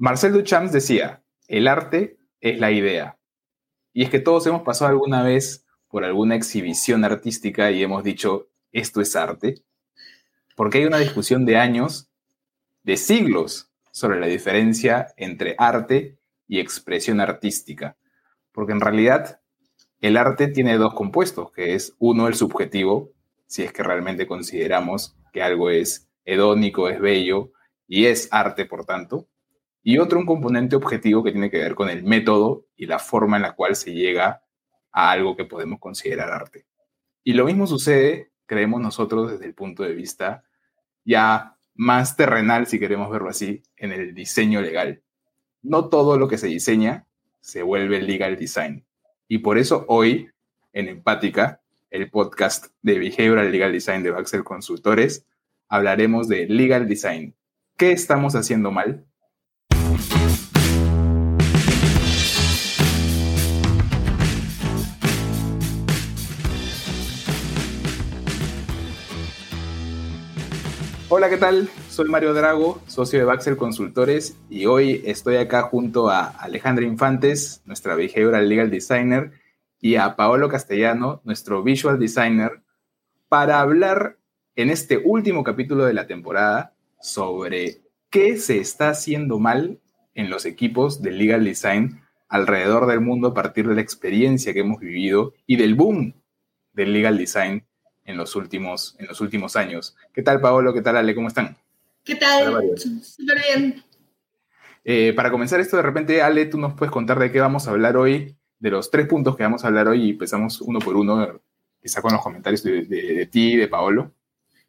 Marcel Duchamp decía, el arte es la idea. Y es que todos hemos pasado alguna vez por alguna exhibición artística y hemos dicho, esto es arte. Porque hay una discusión de años, de siglos, sobre la diferencia entre arte y expresión artística. Porque en realidad el arte tiene dos compuestos, que es uno el subjetivo, si es que realmente consideramos que algo es hedónico, es bello y es arte, por tanto, y otro un componente objetivo que tiene que ver con el método y la forma en la cual se llega a algo que podemos considerar arte. Y lo mismo sucede, creemos nosotros, desde el punto de vista ya más terrenal, si queremos verlo así, en el diseño legal. No todo lo que se diseña se vuelve legal design. Y por eso hoy, en Empática, el podcast de Behavioral Legal Design de Baxel Consultores, hablaremos de legal design. ¿Qué estamos haciendo mal? Hola, ¿qué tal? Soy Mario Drago, socio de Baxel Consultores, y hoy estoy acá junto a Alejandra Infantes, nuestra behavioral legal designer, y a Paolo Castellano, nuestro visual designer, para hablar en este último capítulo de la temporada sobre qué se está haciendo mal en los equipos de legal design alrededor del mundo a partir de la experiencia que hemos vivido y del boom del legal design en los últimos, en los últimos años. ¿Qué tal, Paolo? ¿Qué tal, Ale? ¿Cómo están? ¿Qué tal? Súper bien. Eh, para comenzar esto, de repente, Ale, tú nos puedes contar de qué vamos a hablar hoy, de los tres puntos que vamos a hablar hoy y empezamos uno por uno, quizá con los comentarios de, de ti y de Paolo.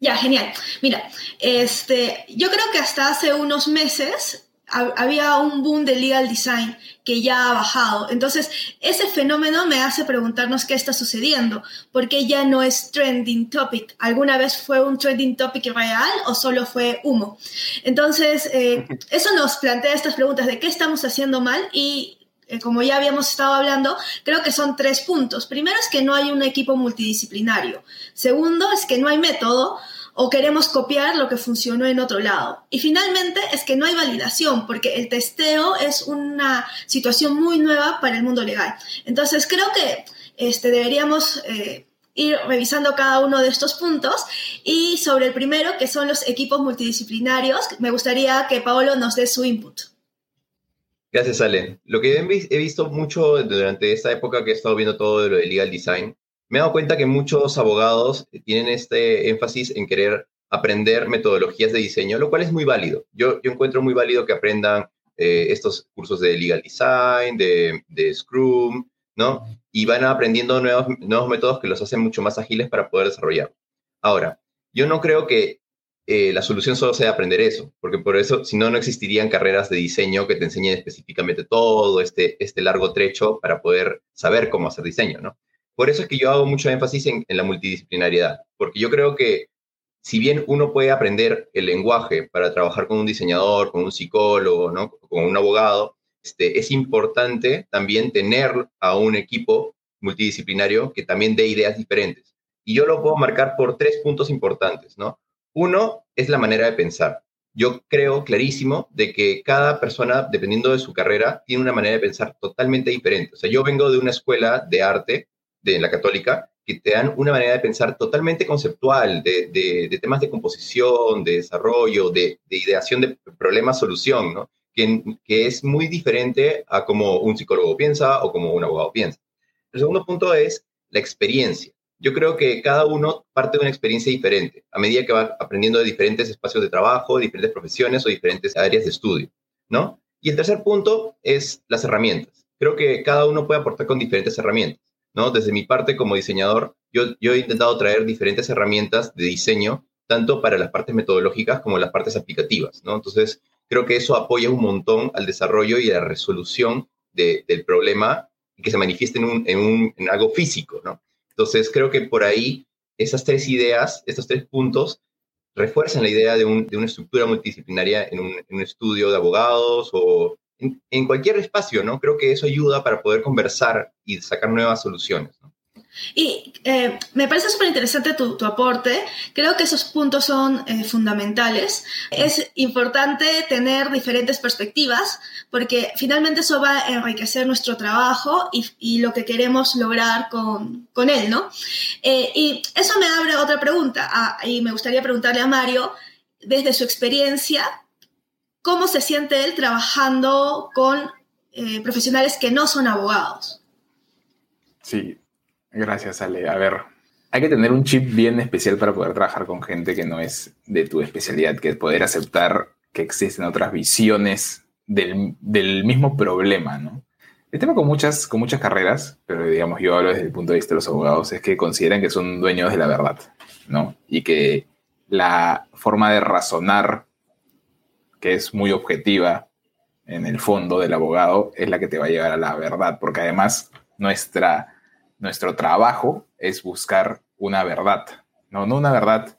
Ya, genial. Mira, este, yo creo que hasta hace unos meses había un boom de legal design que ya ha bajado. Entonces, ese fenómeno me hace preguntarnos qué está sucediendo, porque ya no es trending topic. ¿Alguna vez fue un trending topic real o solo fue humo? Entonces, eh, eso nos plantea estas preguntas de qué estamos haciendo mal y eh, como ya habíamos estado hablando, creo que son tres puntos. Primero es que no hay un equipo multidisciplinario. Segundo es que no hay método o queremos copiar lo que funcionó en otro lado. Y finalmente es que no hay validación, porque el testeo es una situación muy nueva para el mundo legal. Entonces creo que este, deberíamos eh, ir revisando cada uno de estos puntos y sobre el primero, que son los equipos multidisciplinarios, me gustaría que Paolo nos dé su input. Gracias, Ale. Lo que he visto mucho durante esta época que he estado viendo todo de lo de legal design me he dado cuenta que muchos abogados tienen este énfasis en querer aprender metodologías de diseño, lo cual es muy válido. Yo, yo encuentro muy válido que aprendan eh, estos cursos de legal design, de, de, Scrum, ¿no? Y van aprendiendo nuevos, nuevos métodos que los hacen mucho más ágiles para poder desarrollar. Ahora, yo no creo que eh, la solución solo sea aprender eso, porque por eso, si no, no existirían carreras de diseño que te enseñen específicamente todo este, este largo trecho para poder saber cómo hacer diseño, ¿no? Por eso es que yo hago mucho énfasis en, la multidisciplinariedad, porque yo creo que si bien uno puede aprender el lenguaje para trabajar con un diseñador, con un psicólogo, ¿no? con un abogado, este, es importante también tener a un equipo multidisciplinario que también dé ideas diferentes. Y yo lo puedo marcar por tres puntos importantes, ¿no? Uno es la manera de pensar. Yo creo clarísimo de que cada persona, dependiendo de su carrera, tiene una manera de pensar totalmente diferente. O sea, yo vengo de una escuela de arte de la católica que te dan una manera de pensar totalmente conceptual, de, temas de composición, de desarrollo, de, ideación de problema-solución, ¿no? Que, que, es muy diferente a como un psicólogo piensa o como un abogado piensa. El segundo punto es la experiencia. Yo creo que cada uno parte de una experiencia diferente a medida que va aprendiendo de diferentes espacios de trabajo, diferentes profesiones o diferentes áreas de estudio, ¿no? Y el tercer punto es las herramientas. Creo que cada uno puede aportar con diferentes herramientas. ¿No? Desde mi parte como diseñador, yo, yo he intentado traer diferentes herramientas de diseño, tanto para las partes metodológicas como las partes aplicativas, ¿no? Entonces, creo que eso apoya un montón al desarrollo y a la resolución del problema que se manifieste en, un, en, un, en algo físico, ¿no? Entonces, creo que por ahí esas tres ideas, estos tres puntos, refuerzan la idea de, un, de una estructura multidisciplinaria en un, estudio de abogados o en, cualquier espacio, ¿no? Creo que eso ayuda para poder conversar y sacar nuevas soluciones, ¿no? Y eh, me parece súper interesante tu, aporte. Creo que esos puntos son eh, fundamentales. Es importante tener diferentes perspectivas porque finalmente eso va a enriquecer nuestro trabajo y, lo que queremos lograr con, con él, ¿no? Eh, y eso me abre otra pregunta. Ah, y me gustaría preguntarle a Mario, desde su experiencia, ¿cómo se siente él trabajando con profesionales que no son abogados? Sí, Gracias, Ale. A ver, hay que tener un chip bien especial para poder trabajar con gente que no es de tu especialidad, que es poder aceptar que existen otras visiones del, mismo problema, ¿no? El tema con muchas, con muchas carreras, pero digamos yo hablo desde el punto de vista de los abogados, es que consideran que son dueños de la verdad, ¿no? Y que la forma de razonar, que es muy objetiva en el fondo del abogado, es la que te va a llevar a la verdad, porque además nuestra nuestro trabajo es buscar una verdad, no, no una verdad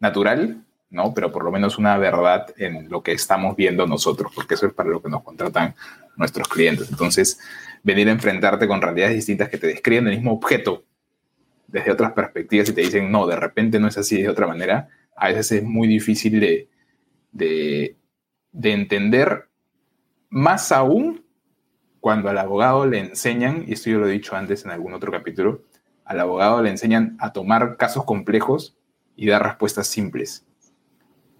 natural, ¿no? Pero por lo menos una verdad en lo que estamos viendo nosotros, porque eso es para lo que nos contratan nuestros clientes. Entonces, venir a enfrentarte con realidades distintas que te describen el mismo objeto desde otras perspectivas y te dicen, no, de repente no es así de otra manera, a veces es muy difícil de, de, de entender, más aún cuando al abogado le enseñan, y esto yo lo he dicho antes en algún otro capítulo, al abogado le enseñan a tomar casos complejos y dar respuestas simples.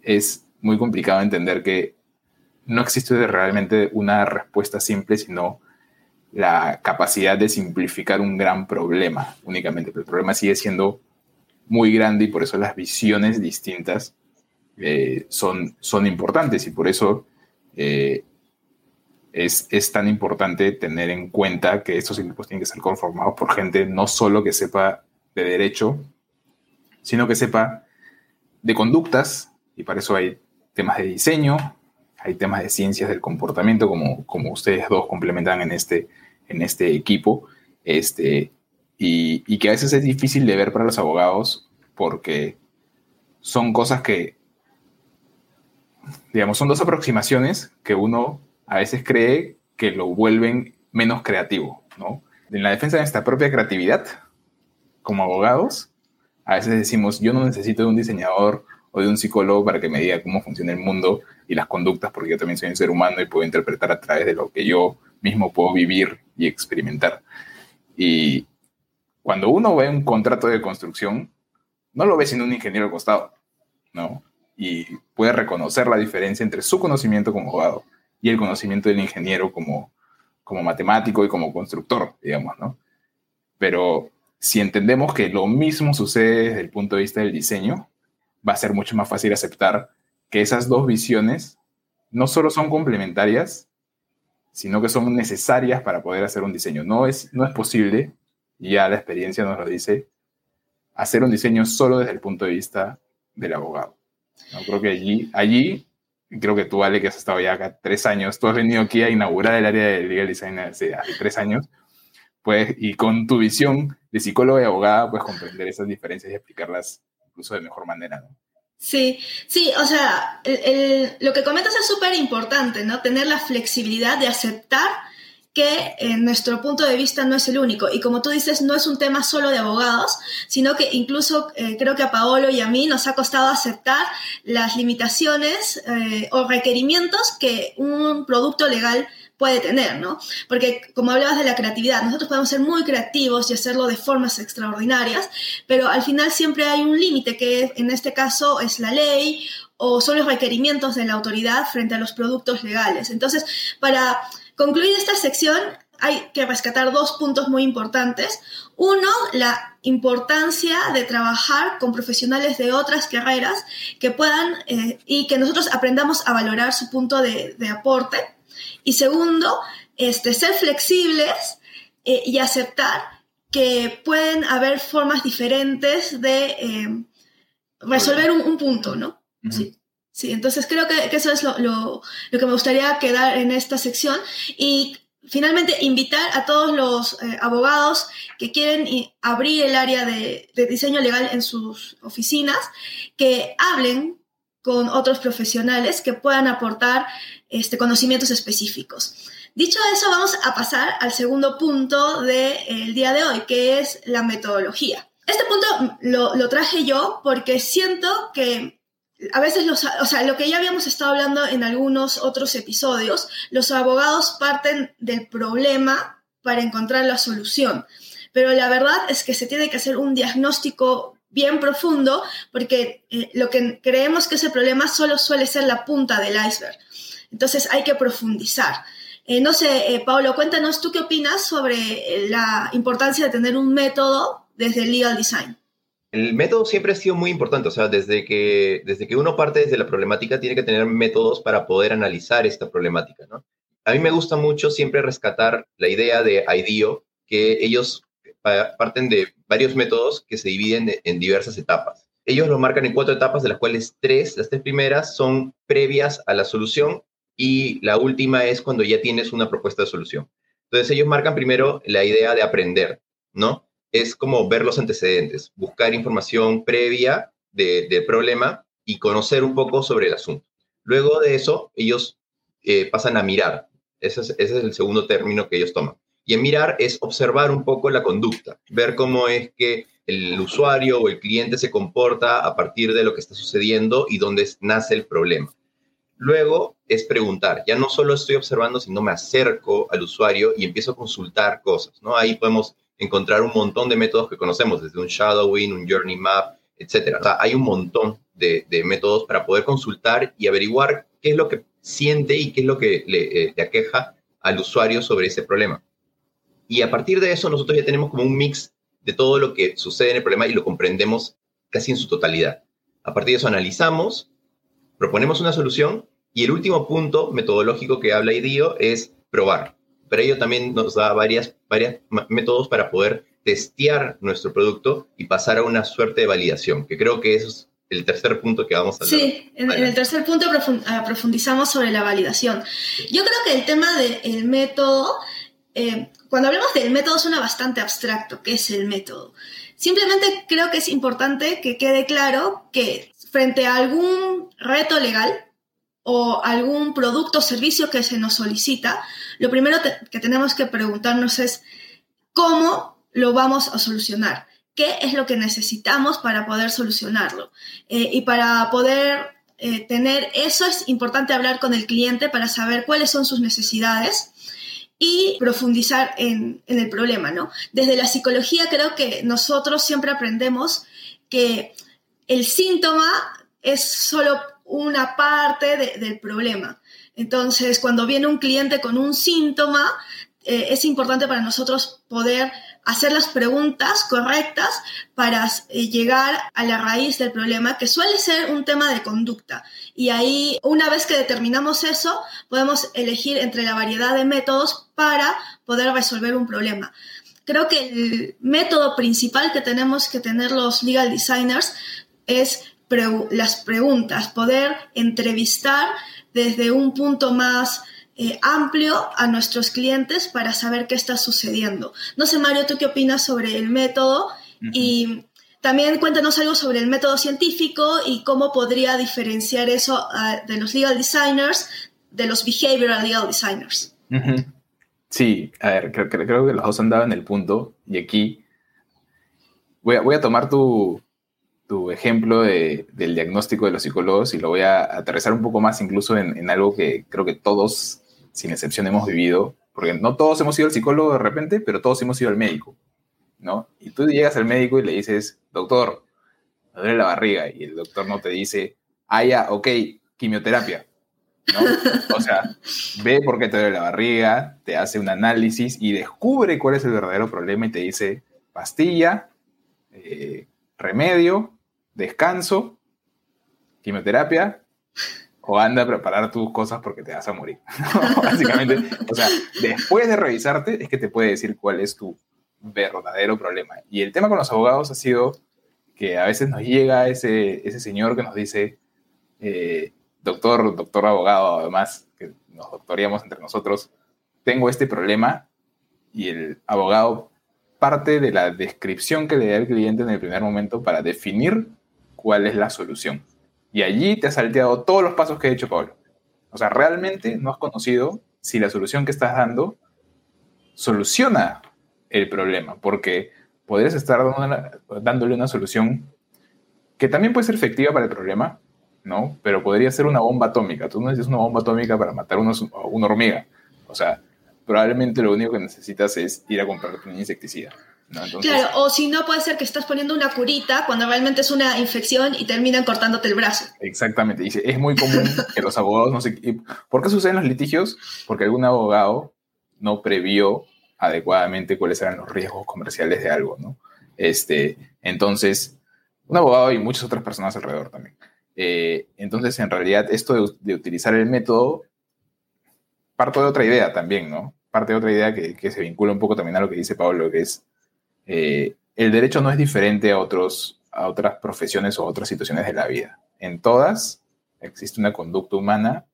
Es muy complicado entender que no existe realmente una respuesta simple, sino la capacidad de simplificar un gran problema únicamente. Pero el problema sigue siendo muy grande y por eso las visiones distintas eh, son, son importantes y por eso eh, es, tan importante tener en cuenta que estos equipos tienen que ser conformados por gente no solo que sepa de derecho, sino que sepa de conductas, y para eso hay temas de diseño, hay temas de ciencias del comportamiento, como, como ustedes dos complementan en este, en este equipo, este, y, y que a veces es difícil de ver para los abogados porque son cosas que, digamos, son dos aproximaciones que uno a veces cree que lo vuelven menos creativo, ¿no? En la defensa de nuestra propia creatividad, como abogados, a veces decimos, yo no necesito de un diseñador o de un psicólogo para que me diga cómo funciona el mundo y las conductas, porque yo también soy un ser humano y puedo interpretar a través de lo que yo mismo puedo vivir y experimentar. Y cuando uno ve un contrato de construcción, no lo ve sin un ingeniero al costado, ¿no? Y puede reconocer la diferencia entre su conocimiento como abogado y el conocimiento del ingeniero como, como matemático y como constructor, digamos, ¿no? Pero si entendemos que lo mismo sucede desde el punto de vista del diseño, va a ser mucho más fácil aceptar que esas dos visiones no solo son complementarias, sino que son necesarias para poder hacer un diseño. No es, no es posible, ya la experiencia nos lo dice, hacer un diseño solo desde el punto de vista del abogado. ¿No? Creo que allí, allí creo que tú, Ale, que has estado ya acá tres años, tú has venido aquí a inaugurar el área de legal design hace, tres años, pues, y con tu visión de psicóloga y abogada, puedes comprender esas diferencias y explicarlas incluso de mejor manera, ¿no? Sí, sí, o sea, lo que comentas es súper importante, ¿no? Tener la flexibilidad de aceptar que en nuestro punto de vista no es el único. Y como tú dices, no es un tema solo de abogados, sino que incluso eh, creo que a Paolo y a mí nos ha costado aceptar las limitaciones eh, o requerimientos que un producto legal puede tener, ¿no? Porque como hablabas de la creatividad, nosotros podemos ser muy creativos y hacerlo de formas extraordinarias, pero al final siempre hay un límite que en este caso es la ley o son los requerimientos de la autoridad frente a los productos legales. Entonces, para concluir esta sección, hay que rescatar dos puntos muy importantes. Uno, la importancia de trabajar con profesionales de otras carreras que puedan eh, y que nosotros aprendamos a valorar su punto de, aporte. Y segundo, este, ser flexibles eh, y aceptar que pueden haber formas diferentes de eh, resolver un, punto, ¿no? Sí. Sí, entonces creo que, eso es lo, que me gustaría quedar en esta sección y finalmente invitar a todos los eh, abogados que quieren abrir el área de, diseño legal en sus oficinas que hablen con otros profesionales que puedan aportar este, conocimientos específicos. Dicho eso, vamos a pasar al segundo punto del día de hoy, que es la metodología. Este punto lo traje yo porque siento que a veces los, o sea, lo que ya habíamos estado hablando en algunos otros episodios, los abogados parten del problema para encontrar la solución. Pero la verdad es que se tiene que hacer un diagnóstico bien profundo porque eh, lo que creemos que ese problema solo suele ser la punta del iceberg. Entonces hay que profundizar. Eh, no sé, eh, Pablo, cuéntanos tú qué opinas sobre la importancia de tener un método desde el legal design. El método siempre ha sido muy importante, o sea, desde que, desde que uno parte desde la problemática tiene que tener métodos para poder analizar esta problemática, ¿no? A mí me gusta mucho siempre rescatar la idea de IDEO, que ellos parten de varios métodos que se dividen en diversas etapas. Ellos lo marcan en cuatro etapas, de las cuales tres, las tres primeras son previas a la solución y la última es cuando ya tienes una propuesta de solución. Entonces ellos marcan primero la idea de aprender, ¿no? Es como ver los antecedentes, buscar información previa del problema y conocer un poco sobre el asunto. Luego de eso, ellos eh, pasan a mirar. Ese es, es el segundo término que ellos toman. Y en mirar es observar un poco la conducta, ver cómo es que el usuario o el cliente se comporta a partir de lo que está sucediendo y dónde nace el problema. Luego es preguntar, ya no solo estoy observando, sino me acerco al usuario y empiezo a consultar cosas, ¿no? Ahí podemos encontrar un montón de métodos que conocemos, desde un shadowing, un journey map, etcétera. O sea, hay un montón de, métodos para poder consultar y averiguar qué es lo que siente y qué es lo que le, eh, aqueja al usuario sobre ese problema. Y a partir de eso, nosotros ya tenemos como un mix de todo lo que sucede en el problema y lo comprendemos casi en su totalidad. A partir de eso, analizamos, proponemos una solución y el último punto metodológico que habla IDEO es probar pero ello también nos da varias métodos para poder testear nuestro producto y pasar a una suerte de validación, que creo que eso es el tercer punto que vamos a hablar. Sí, en, el tercer punto ah, profundizamos sobre la validación. Yo creo que el tema del método, eh, cuando hablamos del método suena bastante abstracto, ¿qué es el método? Simplemente creo que es importante que quede claro que frente a algún reto legal o algún producto o servicio que se nos solicita, lo primero que tenemos que preguntarnos es cómo lo vamos a solucionar, qué es lo que necesitamos para poder solucionarlo. Eh, y para poder eh, tener eso es importante hablar con el cliente para saber cuáles son sus necesidades y profundizar en, el problema, ¿no? Desde la psicología creo que nosotros siempre aprendemos que el síntoma es solo una parte del problema. Entonces, cuando viene un cliente con un síntoma, eh, es importante para nosotros poder hacer las preguntas correctas para eh, llegar a la raíz del problema, que suele ser un tema de conducta. Y ahí, una vez que determinamos eso, podemos elegir entre la variedad de métodos para poder resolver un problema. Creo que el método principal que tenemos que tener los legal designers es las preguntas, poder entrevistar desde un punto más eh, amplio a nuestros clientes para saber qué está sucediendo. No sé, Mario, ¿tú qué opinas sobre el método? Y también cuéntanos algo sobre el método científico y cómo podría diferenciar eso ah, de los legal designers de los behavioral legal designers. Sí, a ver, creo, que los dos han dado en el punto y aquí voy a, voy a tomar tu, tu ejemplo del diagnóstico de los psicólogos y lo voy a aterrizar un poco más incluso en, algo que creo que todos, sin excepción, hemos vivido, porque no todos hemos ido al psicólogo de repente, pero todos hemos ido al médico, ¿no? Y tú llegas al médico y le dices, doctor, me duele la barriga, y el doctor no te dice, ah, ya, ok, quimioterapia, ¿no? O sea, ve por qué te duele la barriga, te hace un análisis y descubre cuál es el verdadero problema y te dice, pastilla, eh, remedio, descanso, quimioterapia o anda a preparar tus cosas porque te vas a morir. Básicamente, o sea, después de revisarte es que te puede decir cuál es tu verdadero problema. Y el tema con los abogados ha sido que a veces nos llega ese, ese señor que nos dice, eh, doctor, doctor abogado, además, que nos doctoríamos entre nosotros, tengo este problema y el abogado parte de la descripción que le da el cliente en el primer momento para definir cuál es la solución. Y allí te has salteado todos los pasos que ha hecho Pablo. O sea, realmente no has conocido si la solución que estás dando soluciona el problema, porque podrías estar dándole una solución que también puede ser efectiva para el problema, ¿no? Pero podría ser una bomba atómica. Tú no necesitas una bomba atómica para matar una, una hormiga. O sea, probablemente lo único que necesitas es ir a comprarte un insecticida. Claro, o si no, puede ser que estás poniendo una curita cuando realmente es una infección y terminan cortándote el brazo. Exactamente. Y es muy común que los abogados no se... ¿Por qué suceden los litigios? Porque algún abogado no previó adecuadamente cuáles eran los riesgos comerciales de algo, ¿no? Este, entonces, un abogado y muchas otras personas alrededor también. Eh, entonces, en realidad, esto de, de, utilizar el método parto de otra idea también, ¿no? parte de otra idea que, se vincula un poco también a lo que dice Pablo, que es eh, el derecho no es diferente a, otros, a otras profesiones o otras situaciones de la vida. En todas existe una conducta humana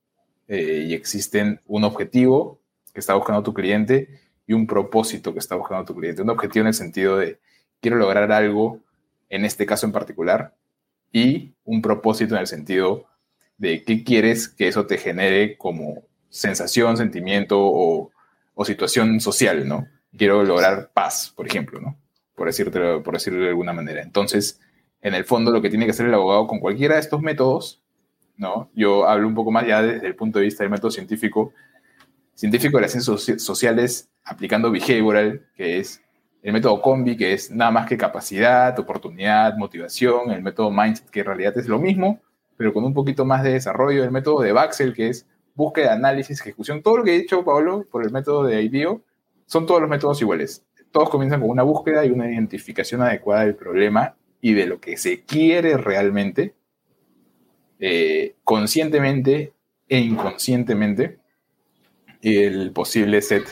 eh, y existen un objetivo que está buscando tu cliente y un propósito que está buscando tu cliente. Un objetivo en el sentido de quiero lograr algo, en este caso en particular, y un propósito en el sentido de qué quieres que eso te genere como sensación, sentimiento o o situación social, ¿no? Quiero lograr paz, por ejemplo, ¿no? Por, decirte, por decirlo de alguna manera. Entonces, en el fondo, lo que tiene que hacer el abogado con cualquiera de estos métodos, ¿no? Yo hablo un poco más ya desde el punto de vista del método científico, científico de las ciencias sociales aplicando behavioral, que es el método combi, que es nada más que capacidad, oportunidad, motivación, el método mindset, que en realidad es lo mismo, pero con un poquito más de desarrollo, el método de Baxel, que es búsqueda, análisis, ejecución, todo lo que he dicho, Pablo, por el método de IDEO, son todos los métodos iguales. Todos comienzan con una búsqueda y una identificación adecuada del problema y de lo que se quiere realmente, eh, conscientemente e inconscientemente, el posible set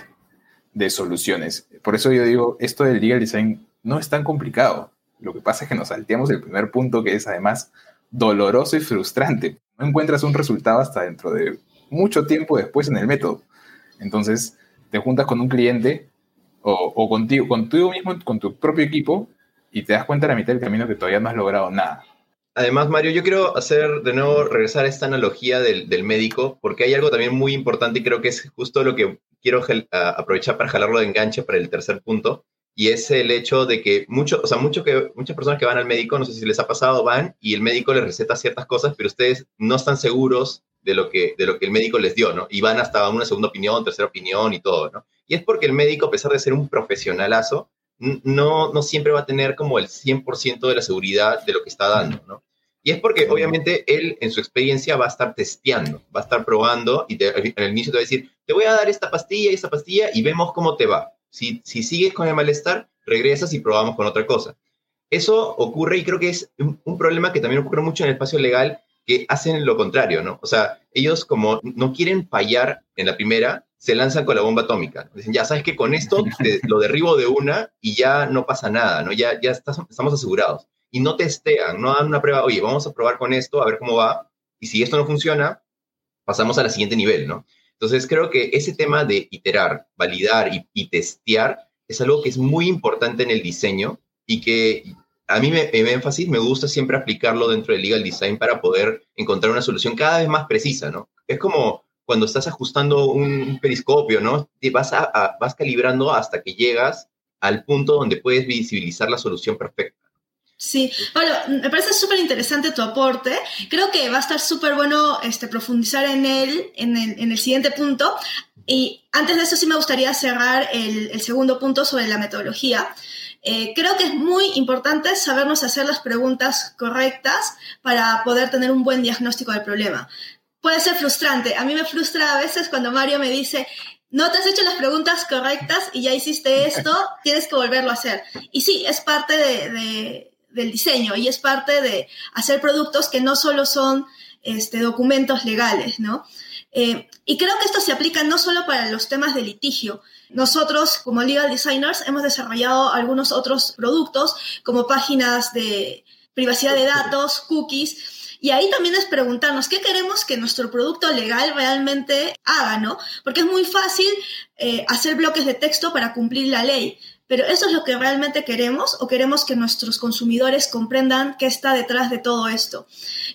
de soluciones. Por eso yo digo, esto del legal design no es tan complicado. Lo que pasa es que nos salteamos el primer punto que es además doloroso y frustrante. No encuentras un resultado hasta dentro de mucho tiempo después en el método. Entonces, te juntas con un cliente o, contigo, contigo mismo, con tu propio equipo, y te das cuenta a la mitad del camino que todavía no has logrado nada. Además, Mario, yo quiero hacer de nuevo, regresar a esta analogía del, del médico, porque hay algo también muy importante y creo que es justo lo que quiero aprovechar para jalarlo de enganche para el tercer punto, y es el hecho de que, mucho, o sea, mucho que, muchas personas que van al médico, no sé si les ha pasado, van y el médico les receta ciertas cosas, pero ustedes no están seguros de lo, que, de lo que el médico les dio, ¿no? Y van hasta una segunda opinión, tercera opinión y todo, ¿no? Y es porque el médico, a pesar de ser un profesionalazo, no, no siempre va a tener como el 100% de la seguridad de lo que está dando, ¿no? Y es porque obviamente él en su experiencia va a estar testeando, va a estar probando y en el inicio te va a decir, te voy a dar esta pastilla y esta pastilla y vemos cómo te va. Si, si sigues con el malestar, regresas y probamos con otra cosa. Eso ocurre y creo que es un, un problema que también ocurre mucho en el espacio legal que hacen lo contrario, ¿no? O sea, ellos como no quieren fallar en la primera, se lanzan con la bomba atómica. Dicen, ya sabes que con esto lo derribo de una y ya no pasa nada, ¿no? Ya, ya estamos asegurados. Y no testean, no dan una prueba, oye, vamos a probar con esto, a ver cómo va. Y si esto no funciona, pasamos al siguiente nivel, ¿no? Entonces creo que ese tema de iterar, validar y, y testear es algo que es muy importante en el diseño y que a mí me, me énfasis, me gusta siempre aplicarlo dentro del legal design para poder encontrar una solución cada vez más precisa, ¿no? Es como cuando estás ajustando un periscopio, ¿no? Vas, a, vas calibrando hasta que llegas al punto donde puedes visibilizar la solución perfecta. Sí, bueno, me parece súper interesante tu aporte. Creo que va a estar súper bueno este, profundizar en él en el, en el, siguiente punto. Y antes de eso sí me gustaría cerrar el, el segundo punto sobre la metodología. Eh, creo que es muy importante sabernos hacer las preguntas correctas para poder tener un buen diagnóstico del problema. Puede ser frustrante. A mí me frustra a veces cuando Mario me dice, no te has hecho las preguntas correctas y ya hiciste esto, tienes que volverlo a hacer. Y sí, es parte de, del diseño y es parte de hacer productos que no solo son este, documentos legales, ¿no? Eh, y creo que esto se aplica no solo para los temas de litigio. Nosotros, como legal designers, hemos desarrollado algunos otros productos, como páginas de privacidad de datos, cookies, y ahí también es preguntarnos qué queremos que nuestro producto legal realmente haga, ¿no? Porque es muy fácil eh, hacer bloques de texto para cumplir la ley, Pero ¿eso es lo que realmente queremos o queremos que nuestros consumidores comprendan qué está detrás de todo esto?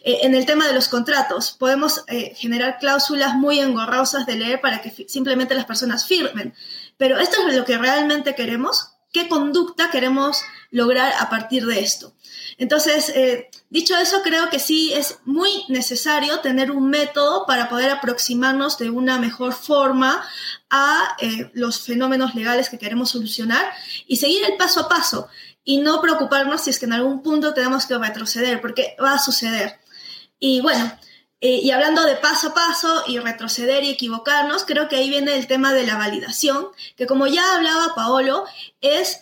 Eh, en el tema de los contratos, podemos eh, generar cláusulas muy engorrosas de leer para que simplemente las personas firmen. Pero ¿esto es lo que realmente queremos? ¿Qué conducta queremos lograr a partir de esto? Entonces, eh, dicho eso, creo que sí es muy necesario tener un método para poder aproximarnos de una mejor forma a eh, los fenómenos legales que queremos solucionar y seguir el paso a paso y no preocuparnos si es que en algún punto tenemos que retroceder, porque va a suceder. Y bueno, eh, y hablando de paso a paso y retroceder y equivocarnos, creo que ahí viene el tema de la validación, que como ya hablaba Paolo, es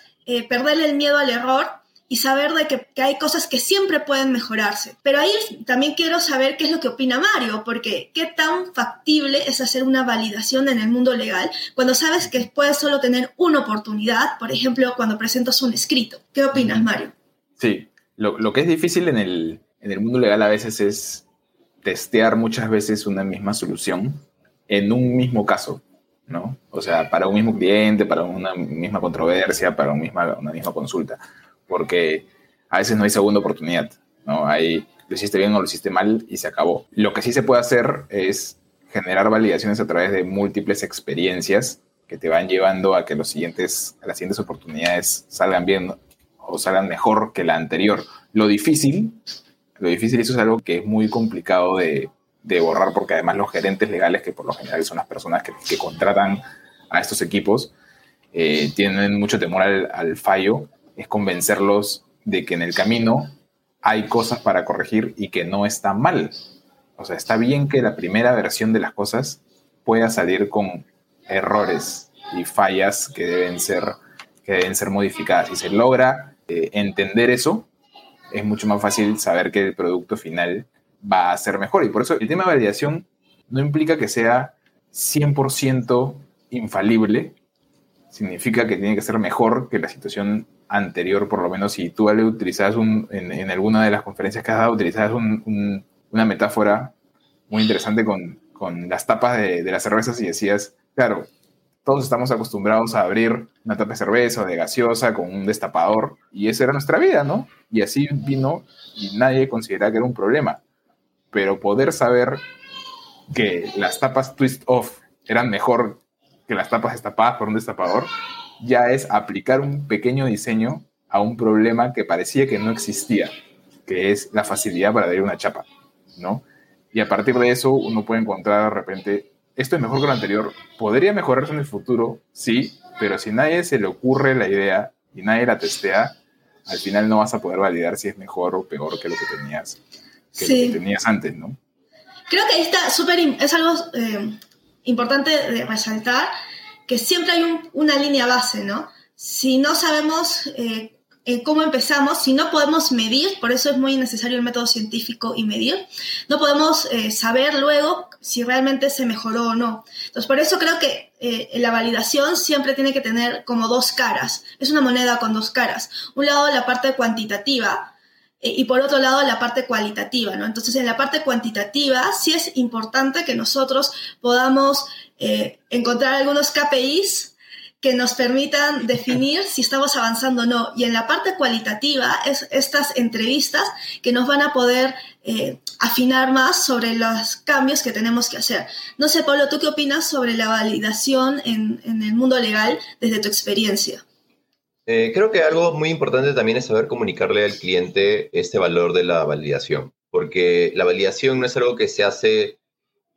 perderle el miedo al error y saber de que, hay cosas que siempre pueden mejorarse. Pero ahí también quiero saber qué es lo que opina Mario, porque qué tan factible es hacer una validación en el mundo legal cuando sabes que puedes solo tener una oportunidad, por ejemplo, cuando presentas un escrito. ¿Qué opinas, Mario? Sí, lo, lo que es difícil en el, en el mundo legal a veces es testear muchas veces una misma solución en un mismo caso, ¿no? O sea, para un mismo cliente, para una misma controversia, para misma, una misma consulta porque a veces no hay segunda oportunidad, ¿no? Hay, lo hiciste bien o lo hiciste mal y se acabó. Lo que sí se puede hacer es generar validaciones a través de múltiples experiencias que te van llevando a que los siguientes, las siguientes oportunidades salgan bien o salgan mejor que la anterior. Lo difícil, lo difícil, eso es algo que es muy complicado de, de borrar porque además los gerentes legales, que por lo general son las personas que, contratan a estos equipos, eh, tienen mucho temor al fallo es convencerlos de que en el camino hay cosas para corregir y que no está mal. O sea, está bien que la primera versión de las cosas pueda salir con errores y fallas que deben ser, que deben ser modificadas. Si se logra eh, entender eso, es mucho más fácil saber que el producto final va a ser mejor. Y por eso el tema de validación no implica que sea 100% infalible, significa que tiene que ser mejor que la situación anterior, por lo menos si tú le utilizas un, en, alguna de las conferencias que has dado, utilizas una metáfora muy interesante con, con las tapas de, de, las cervezas y decías, claro, todos estamos acostumbrados a abrir una tapa de cerveza o de gaseosa con un destapador y esa era nuestra vida, ¿no? Y así vino y nadie consideraba que era un problema. Pero poder saber que las tapas twist off eran mejor que las tapas destapadas por un destapador, ya es aplicar un pequeño diseño a un problema que parecía que no existía, que es la facilidad para abrir una chapa, ¿no? Y a partir de eso uno puede encontrar de repente, esto es mejor que lo anterior, podría mejorarse en el futuro, sí, pero si nadie se le ocurre la idea y nadie la testea, al final no vas a poder validar si es mejor o peor que lo que tenías, que, lo que tenías antes, ¿no? Creo que ahí está súper, es algo eh, importante de resaltar, que siempre hay una línea base, ¿no? Si no sabemos eh, eh, cómo empezamos, si no podemos medir, por eso es muy necesario el método científico y medir, no podemos eh, saber luego si realmente se mejoró o no. Entonces, por eso creo que la validación siempre tiene que tener como dos caras. Es una moneda con dos caras. Un lado la parte cuantitativa, y por otro lado la parte cualitativa, ¿no? Entonces, en la parte cuantitativa sí es importante que nosotros podamos eh, encontrar algunos KPIs que nos permitan definir si estamos avanzando o no. Y en la parte cualitativa, es estas entrevistas que nos van a poder eh, afinar más sobre los cambios que tenemos que hacer. No sé, Pablo, ¿tú qué opinas sobre la validación en, el mundo legal desde tu experiencia? Eh, creo que algo muy importante también es saber comunicarle al cliente este valor de la validación, porque la validación no es algo que se hace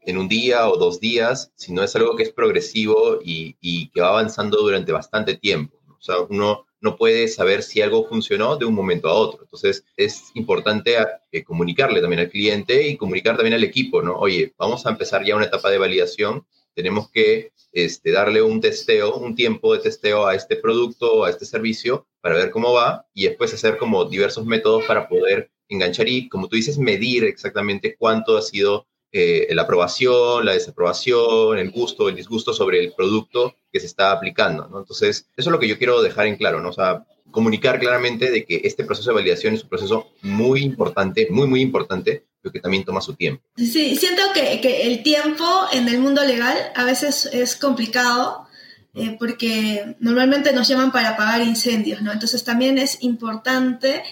en un día o dos días, sino es algo que es progresivo y, que va avanzando durante bastante tiempo. O sea, uno no puede saber si algo funcionó de un momento a otro. Entonces, es importante eh, comunicarle también al cliente y comunicar también al equipo, ¿no? Oye, vamos a empezar ya una etapa de validación, tenemos que este, darle un testeo, un tiempo de testeo a este producto, a este servicio, para ver cómo va y después hacer como diversos métodos para poder enganchar y, como tú dices, medir exactamente cuánto ha sido eh, la aprobación, la desaprobación, el gusto, el disgusto sobre el producto que se está aplicando. Entonces, eso es lo que yo quiero dejar en claro, ¿no? O sea, comunicar claramente de que este proceso de validación es un proceso muy importante, muy, muy importante, pero que también toma su tiempo. Sí, siento que, que el tiempo en el mundo legal a veces es complicado eh, porque normalmente nos llaman para apagar incendios, ¿no? Entonces también es importante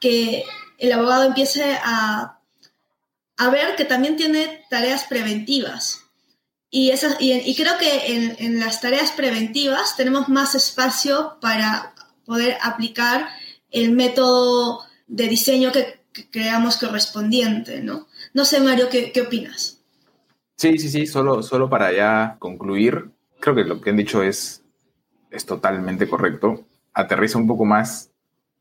que el abogado empiece a, a ver que también tiene tareas preventivas. Y, esas, y, creo que en, las tareas preventivas tenemos más espacio para poder aplicar el método de diseño que, creamos correspondiente, ¿no? No sé, Mario, ¿qué, ¿qué, opinas? Sí, sí, sí, solo, solo para ya concluir, creo que lo que han dicho es, es totalmente correcto. Aterriza un poco más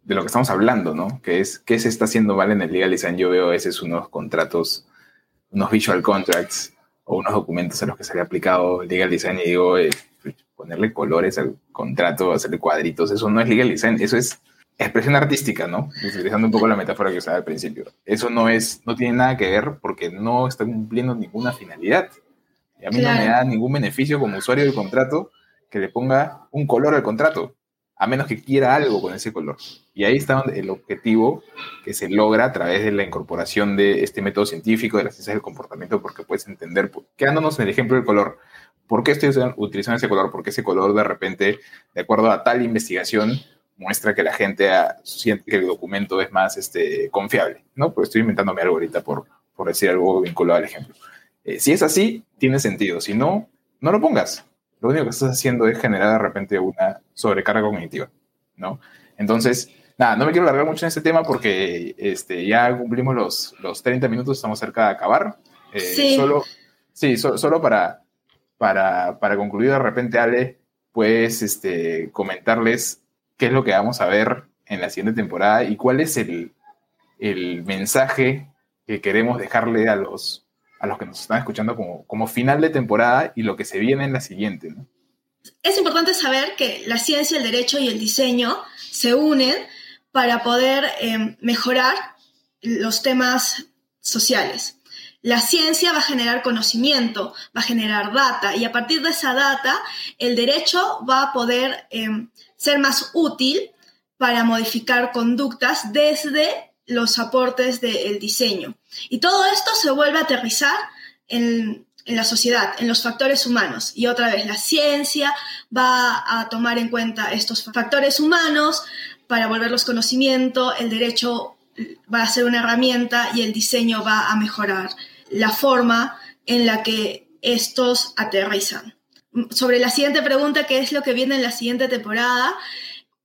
de lo que estamos hablando, ¿no? Que es qué se está haciendo mal en el legal design. Yo veo a veces unos contratos, unos visual contracts o unos documentos a los que se le ha aplicado legal design y digo, eh, ponerle colores al contrato, hacerle cuadritos, eso no es legal design, eso es expresión artística, ¿no? Utilizando un poco la metáfora que usaba al principio. Eso no es, no tiene nada que ver porque no está cumpliendo ninguna finalidad. Y a mí no me da ningún beneficio como usuario del contrato que le ponga un color al contrato a menos que quiera algo con ese color. Y ahí está el objetivo que se logra a través de la incorporación de este método científico de las ciencias del comportamiento, porque puedes entender, quedándonos en el ejemplo del color, ¿por qué estoy utilizando ese color? Porque ese color de repente, de acuerdo a tal investigación, muestra que la gente siente que el documento es más este, confiable, ¿no? Pues estoy inventándome algo ahorita por, por decir algo vinculado al ejemplo. Eh, si es así, tiene sentido. Si no, no lo pongas lo único que estás haciendo es generar de repente una sobrecarga cognitiva, ¿no? Entonces, nada, no me quiero largar mucho en este tema porque este, ya cumplimos los, los 30 minutos, estamos cerca de acabar. Eh, sí. Solo, sí, solo para, para, para, concluir de repente, Ale, puedes este, comentarles qué es lo que vamos a ver en la siguiente temporada y cuál es el, el mensaje que queremos dejarle a los, a los que nos están escuchando como, como final de temporada y lo que se viene en la siguiente. Es importante saber que la ciencia, el derecho y el diseño se unen para poder eh, mejorar los temas sociales. La ciencia va a generar conocimiento, va a generar data y a partir de esa data el derecho va a poder eh, ser más útil para modificar conductas desde los aportes del diseño. Y todo esto se vuelve a aterrizar en, la sociedad, en los factores humanos. Y otra vez, la ciencia va a tomar en cuenta estos factores humanos para volverlos conocimiento, el derecho va a ser una herramienta y el diseño va a mejorar la forma en la que estos aterrizan. Sobre la siguiente pregunta, ¿qué es lo que viene en la siguiente temporada?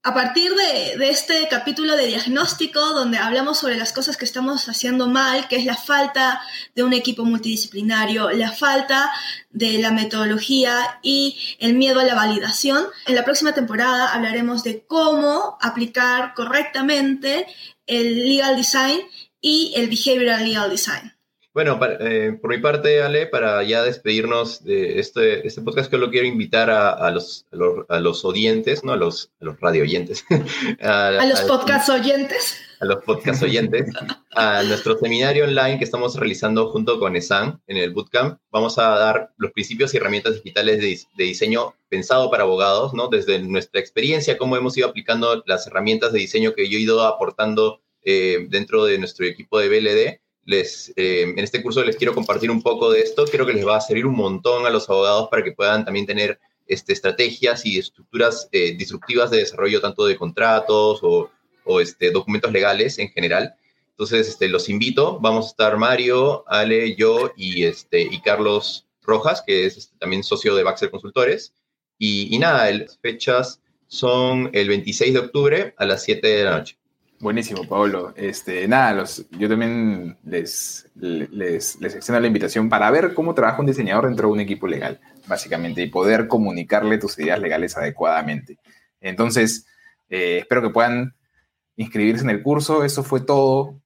A partir de, este capítulo de diagnóstico, donde hablamos sobre las cosas que estamos haciendo mal, que es la falta de un equipo multidisciplinario, la falta de la metodología y el miedo a la validación, en la próxima temporada hablaremos de cómo aplicar correctamente el legal design y el behavioral legal design. Bueno, eh, por mi parte, Ale, para ya despedirnos de este, este podcast, que lo quiero invitar a, los, a, los, oyentes, ¿no? A los, a los radio oyentes. a, los podcast oyentes. A los podcast oyentes. a nuestro seminario online que estamos realizando junto con ESAN en el Bootcamp. Vamos a dar los principios y herramientas digitales de, diseño pensado para abogados, ¿no? Desde nuestra experiencia, cómo hemos ido aplicando las herramientas de diseño que yo he ido aportando eh, dentro de nuestro equipo de BLD les, eh, en este curso les quiero compartir un poco de esto. Creo que les va a servir un montón a los abogados para que puedan también tener este, estrategias y estructuras eh, disruptivas de desarrollo tanto de contratos o, o este, documentos legales en general. Entonces, este, los invito. Vamos a estar Mario, Ale, yo y, este, y Carlos Rojas, que es este, también socio de Baxter Consultores. Y, y nada, las fechas son el 26 de octubre a las 7 de la noche. Buenísimo, Pablo. Este, nada, los, yo también les, les, les extiendo la invitación para ver cómo trabaja un diseñador dentro de un equipo legal, básicamente, y poder comunicarle tus ideas legales adecuadamente. Entonces, eh, espero que puedan inscribirse en el curso. Eso fue todo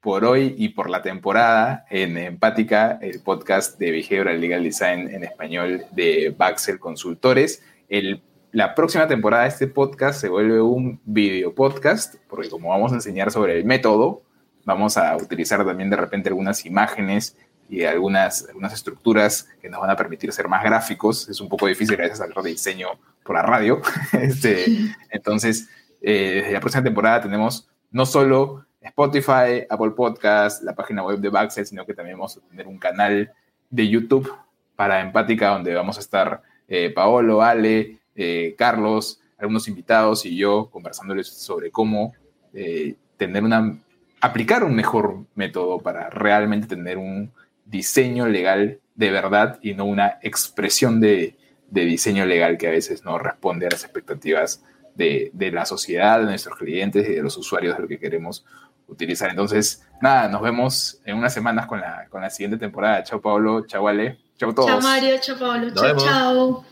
por hoy y por la temporada en Empática, el podcast de Behavioral Legal Design en español de Baxel Consultores. El la próxima temporada de este podcast se vuelve un video podcast, porque como vamos a enseñar sobre el método, vamos a utilizar también de repente algunas imágenes y algunas, algunas estructuras que nos van a permitir ser más gráficos. Es un poco difícil gracias al de diseño por la radio. este, entonces, eh, desde la próxima temporada tenemos no solo Spotify, Apple Podcast, la página web de Baxel, sino que también vamos a tener un canal de YouTube para Empática donde vamos a estar eh, Paolo, Ale, eh, Carlos, algunos invitados y yo conversándoles sobre cómo eh, tener una, aplicar un mejor método para realmente tener un diseño legal de verdad y no una expresión de, de diseño legal que a veces no responde a las expectativas de, de, la sociedad, de nuestros clientes y de los usuarios de lo que queremos utilizar. Entonces, nada, nos vemos en unas semanas con la, con la siguiente temporada. Chao, Pablo. Chao, Ale. Chao, todos. Chao, Mario. Chao, Pablo. Chao, chao.